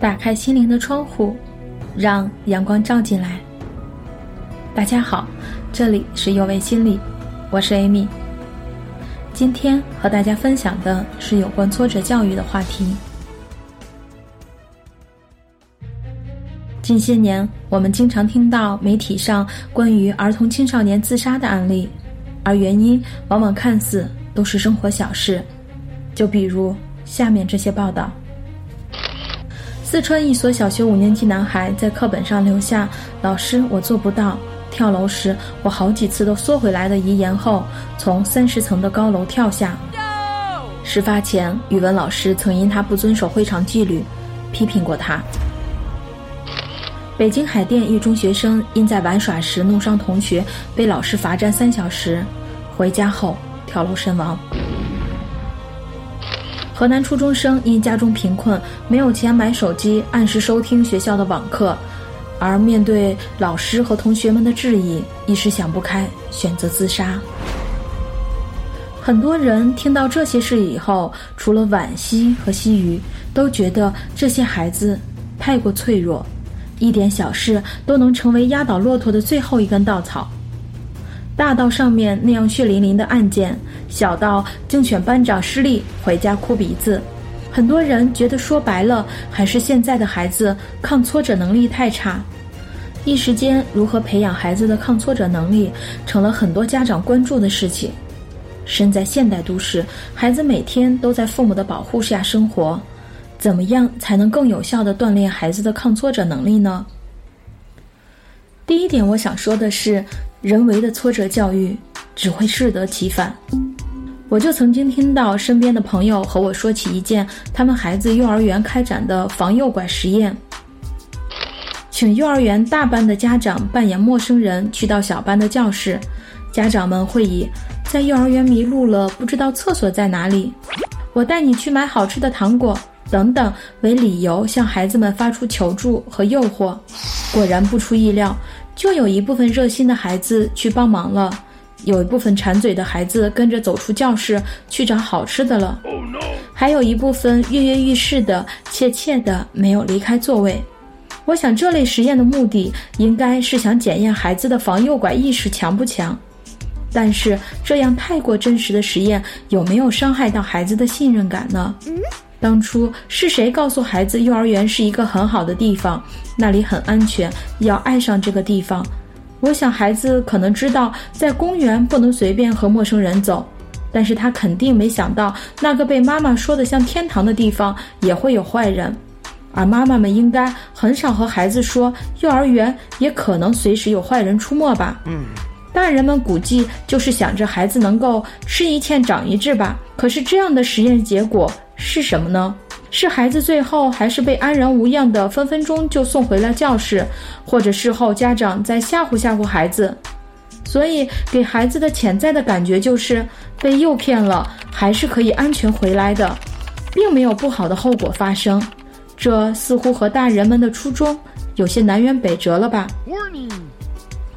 打开心灵的窗户，让阳光照进来。大家好，这里是有为心理，我是 Amy。今天和大家分享的是有关挫折教育的话题。近些年，我们经常听到媒体上关于儿童青少年自杀的案例，而原因往往看似都是生活小事，就比如下面这些报道。四川一所小学五年级男孩在课本上留下“老师，我做不到”，跳楼时我好几次都缩回来的遗言后，从三十层的高楼跳下。事发前，语文老师曾因他不遵守会场纪律，批评过他。北京海淀一中学生因在玩耍时弄伤同学，被老师罚站三小时，回家后跳楼身亡。河南初中生因家中贫困，没有钱买手机，按时收听学校的网课，而面对老师和同学们的质疑，一时想不开，选择自杀。很多人听到这些事以后，除了惋惜和唏嘘，都觉得这些孩子太过脆弱，一点小事都能成为压倒骆驼的最后一根稻草。大到上面那样血淋淋的案件，小到竞选班长失利回家哭鼻子，很多人觉得说白了还是现在的孩子抗挫折能力太差。一时间，如何培养孩子的抗挫折能力，成了很多家长关注的事情。身在现代都市，孩子每天都在父母的保护下生活，怎么样才能更有效地锻炼孩子的抗挫折能力呢？第一点，我想说的是。人为的挫折教育只会适得其反。我就曾经听到身边的朋友和我说起一件他们孩子幼儿园开展的防诱拐实验，请幼儿园大班的家长扮演陌生人去到小班的教室，家长们会以在幼儿园迷路了，不知道厕所在哪里，我带你去买好吃的糖果等等为理由向孩子们发出求助和诱惑。果然不出意料。就有一部分热心的孩子去帮忙了，有一部分馋嘴的孩子跟着走出教室去找好吃的了，还有一部分跃跃欲试的怯怯的没有离开座位。我想这类实验的目的应该是想检验孩子的防诱拐意识强不强，但是这样太过真实的实验有没有伤害到孩子的信任感呢？当初是谁告诉孩子幼儿园是一个很好的地方，那里很安全，要爱上这个地方？我想孩子可能知道在公园不能随便和陌生人走，但是他肯定没想到那个被妈妈说的像天堂的地方也会有坏人，而妈妈们应该很少和孩子说幼儿园也可能随时有坏人出没吧？嗯，大人们估计就是想着孩子能够吃一堑长一智吧。可是这样的实验结果。是什么呢？是孩子最后还是被安然无恙的分分钟就送回了教室，或者事后家长在吓唬吓唬孩子？所以给孩子的潜在的感觉就是被诱骗了，还是可以安全回来的，并没有不好的后果发生。这似乎和大人们的初衷有些南辕北辙了吧？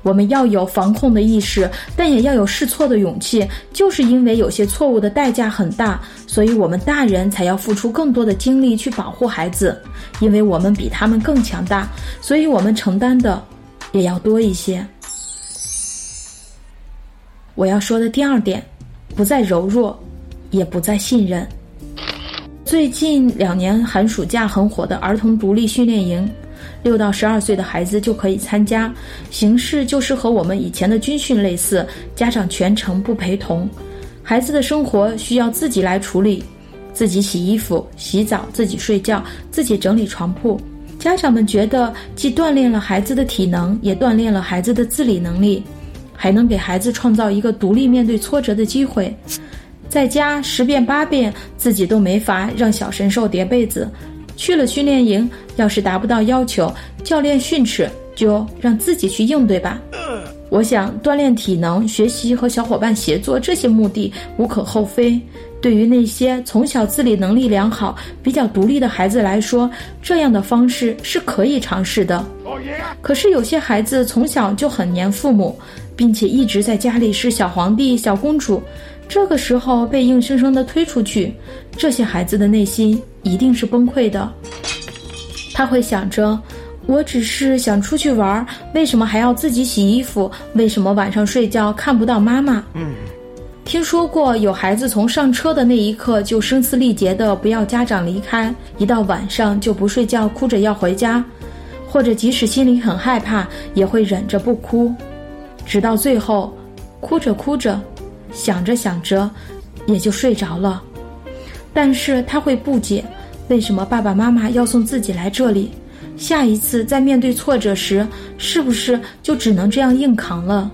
我们要有防控的意识，但也要有试错的勇气。就是因为有些错误的代价很大，所以我们大人才要付出更多的精力去保护孩子。因为我们比他们更强大，所以我们承担的也要多一些。我要说的第二点，不再柔弱，也不再信任。最近两年寒暑假很火的儿童独立训练营。六到十二岁的孩子就可以参加，形式就是和我们以前的军训类似，家长全程不陪同，孩子的生活需要自己来处理，自己洗衣服、洗澡，自己睡觉，自己整理床铺。家长们觉得既锻炼了孩子的体能，也锻炼了孩子的自理能力，还能给孩子创造一个独立面对挫折的机会。在家十遍八遍，自己都没法让小神兽叠被子。去了训练营，要是达不到要求，教练训斥，就让自己去应对吧。我想锻炼体能、学习和小伙伴协作这些目的无可厚非。对于那些从小自理能力良好、比较独立的孩子来说，这样的方式是可以尝试的。可是有些孩子从小就很黏父母，并且一直在家里是小皇帝、小公主。这个时候被硬生生的推出去，这些孩子的内心一定是崩溃的。他会想着，我只是想出去玩，为什么还要自己洗衣服？为什么晚上睡觉看不到妈妈？嗯。听说过有孩子从上车的那一刻就声嘶力竭的不要家长离开，一到晚上就不睡觉，哭着要回家，或者即使心里很害怕，也会忍着不哭，直到最后，哭着哭着，想着想着，也就睡着了。但是他会不解，为什么爸爸妈妈要送自己来这里？下一次在面对挫折时，是不是就只能这样硬扛了？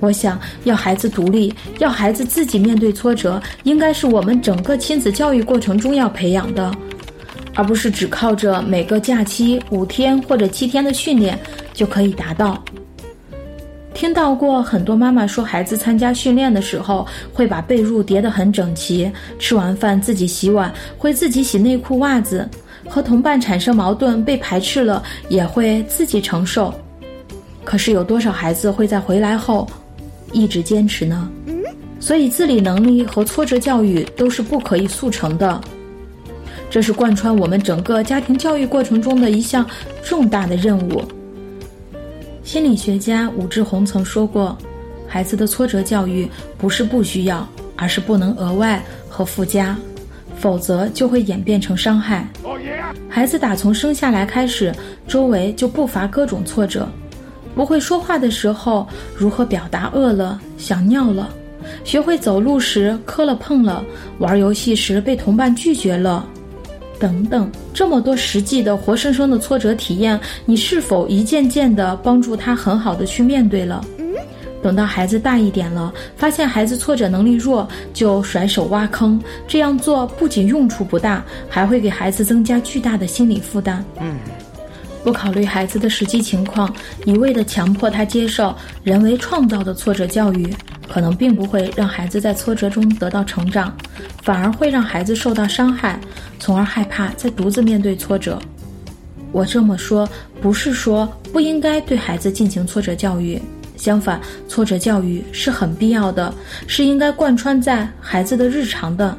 我想要孩子独立，要孩子自己面对挫折，应该是我们整个亲子教育过程中要培养的，而不是只靠着每个假期五天或者七天的训练就可以达到。听到过很多妈妈说，孩子参加训练的时候会把被褥叠得很整齐，吃完饭自己洗碗，会自己洗内裤袜子，和同伴产生矛盾被排斥了也会自己承受。可是有多少孩子会在回来后？一直坚持呢，所以自理能力和挫折教育都是不可以速成的，这是贯穿我们整个家庭教育过程中的一项重大的任务。心理学家武志红曾说过：“孩子的挫折教育不是不需要，而是不能额外和附加，否则就会演变成伤害。孩子打从生下来开始，周围就不乏各种挫折。”不会说话的时候，如何表达饿了、想尿了；学会走路时磕了碰了；玩游戏时被同伴拒绝了，等等，这么多实际的、活生生的挫折体验，你是否一件件的帮助他很好的去面对了？等到孩子大一点了，发现孩子挫折能力弱，就甩手挖坑，这样做不仅用处不大，还会给孩子增加巨大的心理负担。嗯。不考虑孩子的实际情况，一味的强迫他接受人为创造的挫折教育，可能并不会让孩子在挫折中得到成长，反而会让孩子受到伤害，从而害怕再独自面对挫折。我这么说，不是说不应该对孩子进行挫折教育，相反，挫折教育是很必要的，是应该贯穿在孩子的日常的。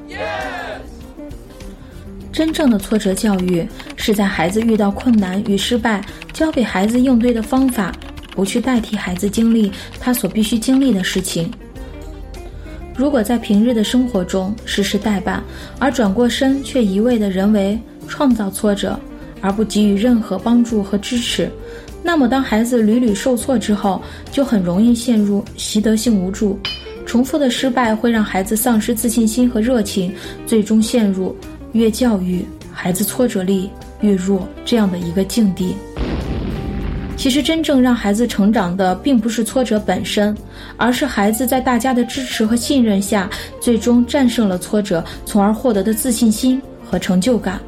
真正的挫折教育是在孩子遇到困难与失败，教给孩子应对的方法，不去代替孩子经历他所必须经历的事情。如果在平日的生活中实施代办，而转过身却一味的人为创造挫折，而不给予任何帮助和支持，那么当孩子屡屡受挫之后，就很容易陷入习得性无助。重复的失败会让孩子丧失自信心和热情，最终陷入。越教育孩子挫折力越弱，这样的一个境地。其实真正让孩子成长的，并不是挫折本身，而是孩子在大家的支持和信任下，最终战胜了挫折，从而获得的自信心和成就感。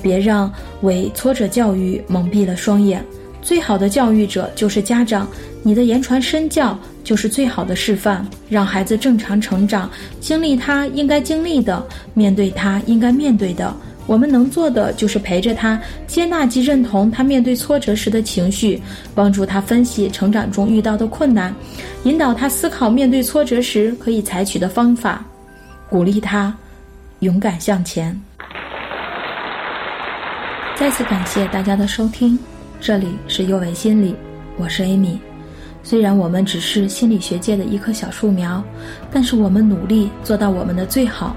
别让伪挫折教育蒙蔽了双眼。最好的教育者就是家长，你的言传身教就是最好的示范，让孩子正常成长，经历他应该经历的，面对他应该面对的。我们能做的就是陪着他，接纳及认同他面对挫折时的情绪，帮助他分析成长中遇到的困难，引导他思考面对挫折时可以采取的方法，鼓励他勇敢向前。再次感谢大家的收听。这里是优维心理，我是 Amy。虽然我们只是心理学界的一棵小树苗，但是我们努力做到我们的最好，